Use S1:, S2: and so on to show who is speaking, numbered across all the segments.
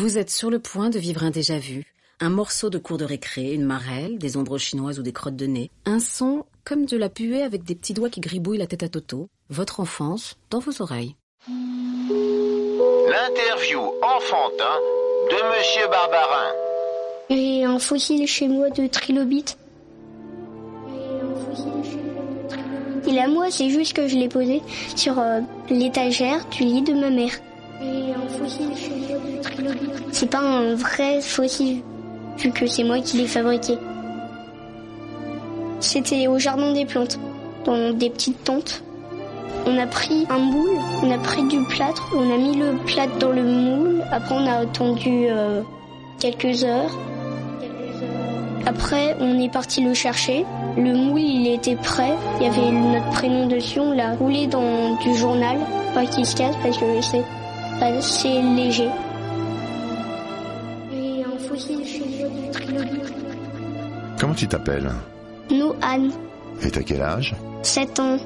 S1: Vous êtes sur le point de vivre un déjà-vu. Un morceau de cours de récré, une marelle, des ombres chinoises ou des crottes de nez. Un son comme de la puée avec des petits doigts qui gribouillent la tête à Toto. Votre enfance dans vos oreilles.
S2: L'interview enfantin de Monsieur Barbarin.
S3: J'ai un fossile chez moi de trilobite. Et là, moi, c'est juste que je l'ai posé sur euh, l'étagère du lit de ma mère. C'est pas un vrai fossile, vu que c'est moi qui l'ai fabriqué. C'était au jardin des plantes, dans des petites tentes. On a pris un moule, on a pris du plâtre, on a mis le plâtre dans le moule. Après, on a attendu euh, quelques heures. Après, on est parti le chercher. Le moule, il était prêt. Il y avait notre prénom dessus. On l'a roulé dans du journal, pas qu'il se casse parce que c'est assez léger. Un fossile trilobite.
S4: Comment tu t'appelles?
S3: Nous, Anne,
S4: Et t'as quel âge?
S3: 7 ans.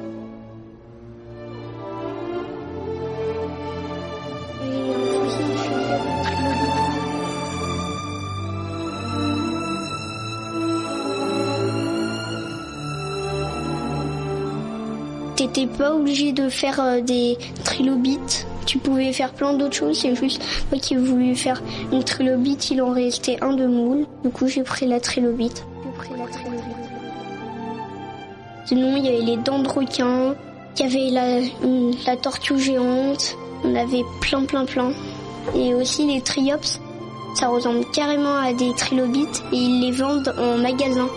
S3: T'étais pas obligé de faire euh, des trilobites? Tu pouvais faire plein d'autres choses. C'est juste moi qui ai voulu faire une trilobite. Il en restait un de moule. Du coup, j'ai pris la trilobite. Sinon, il y avait les dents de requin. Il y avait la, la tortue géante. On avait plein, plein, plein. Et aussi les triops. Ça ressemble carrément à des trilobites et ils les vendent en magasin.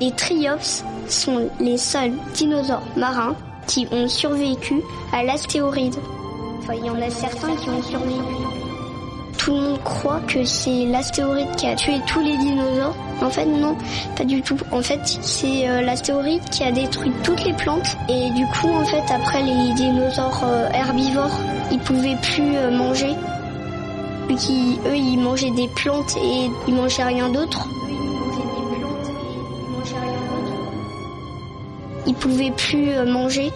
S3: Les triops sont les seuls dinosaures marins qui ont survécu à l'astéroïde. Enfin, il y en a certains qui ont survécu. Tout le monde croit que c'est l'astéroïde qui a tué tous les dinosaures. En fait, non, pas du tout. En fait, c'est euh, l'astéroïde qui a détruit toutes les plantes. Et du coup, en fait, après, les dinosaures euh, herbivores, ils pouvaient plus euh, manger. Eux, ils mangeaient des plantes et ils mangeaient rien d'autre. Ils pouvaient plus euh, manger.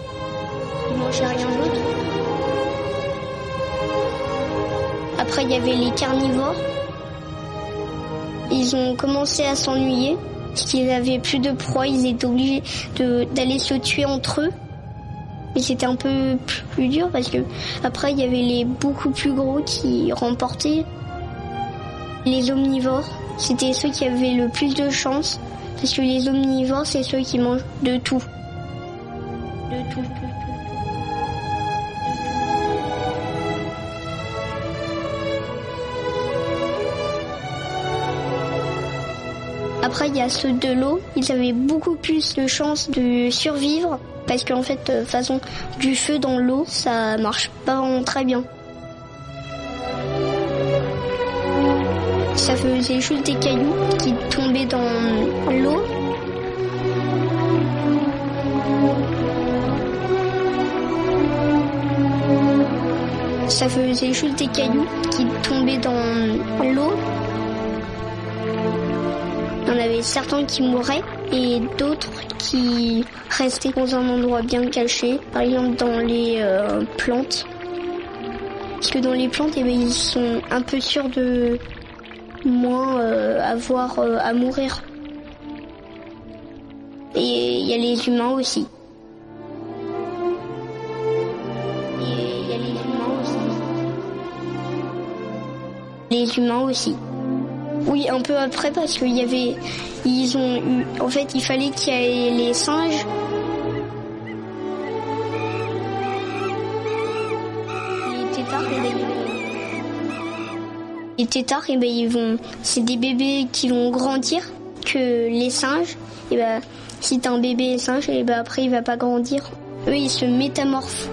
S3: Ils mangeaient rien d'autre. Après, il y avait les carnivores. Ils ont commencé à s'ennuyer parce qu'ils avaient plus de proie. Ils étaient obligés d'aller se tuer entre eux. Et c'était un peu plus dur parce que après, il y avait les beaucoup plus gros qui remportaient. Les omnivores, c'était ceux qui avaient le plus de chance parce que les omnivores, c'est ceux qui mangent de tout. Après, il y a ceux de l'eau. Ils avaient beaucoup plus de chances de survivre parce qu'en fait, toute façon, du feu dans l'eau, ça marche pas très bien. Ça faisait juste des cailloux qui tombaient dans l'eau. Ça faisait juste des cailloux qui tombaient dans l'eau. En avait certains qui mouraient et d'autres qui restaient dans un endroit bien caché, par exemple dans les euh, plantes. Parce que dans les plantes, eh ben, ils sont un peu sûrs de moins euh, avoir euh, à mourir. Et il y a les humains aussi. Et il y a les humains aussi. Les humains aussi. Oui, un peu après parce qu'il y avait, ils ont eu, en fait, il fallait qu'il y ait les singes. Les têtards, eh ben, ils vont- les têtards, eh ben, ils vont, c'est des bébés qui vont grandir que les singes. Et ben, si t'as un bébé singe, et ben après il va pas grandir. Eux, ils se métamorphent.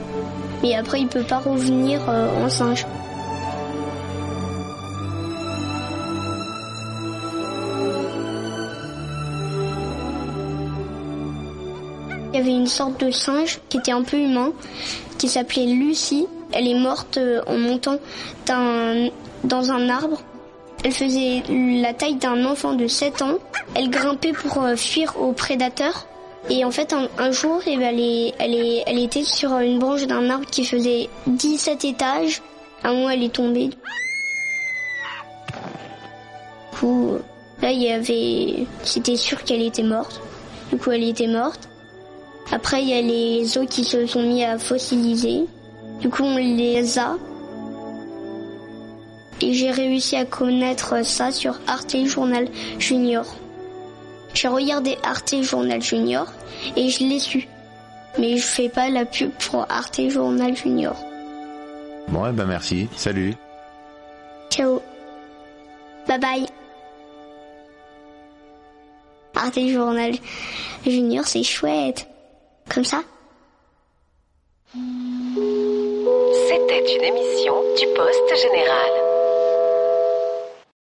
S3: mais après il peut pas revenir euh, en singe. Il y avait une sorte de singe qui était un peu humain, qui s'appelait Lucie. Elle est morte euh, en montant dans un arbre. Elle faisait la taille d'un enfant de 7 ans. Elle grimpait pour euh, fuir aux prédateurs. Et en fait, un, jour, eh ben, elle, elle était sur une branche d'un arbre qui faisait 17 étages. Un moment, elle est tombée. Du coup, là, il y avait... C'était sûr qu'elle était morte. Du coup, elle était morte. Après, il y a les os qui se sont mis à fossiliser. Du coup, on les a. Et j'ai réussi à connaître ça sur Arte Journal Junior. J'ai regardé Arte Journal Junior et je l'ai su. Mais je fais pas la pub pour Arte Journal Junior.
S4: Bon, eh ben merci. Salut.
S3: Ciao. Bye bye. Arte Journal Junior, c'est chouette. Comme ça
S5: C'était une émission du Poste Général.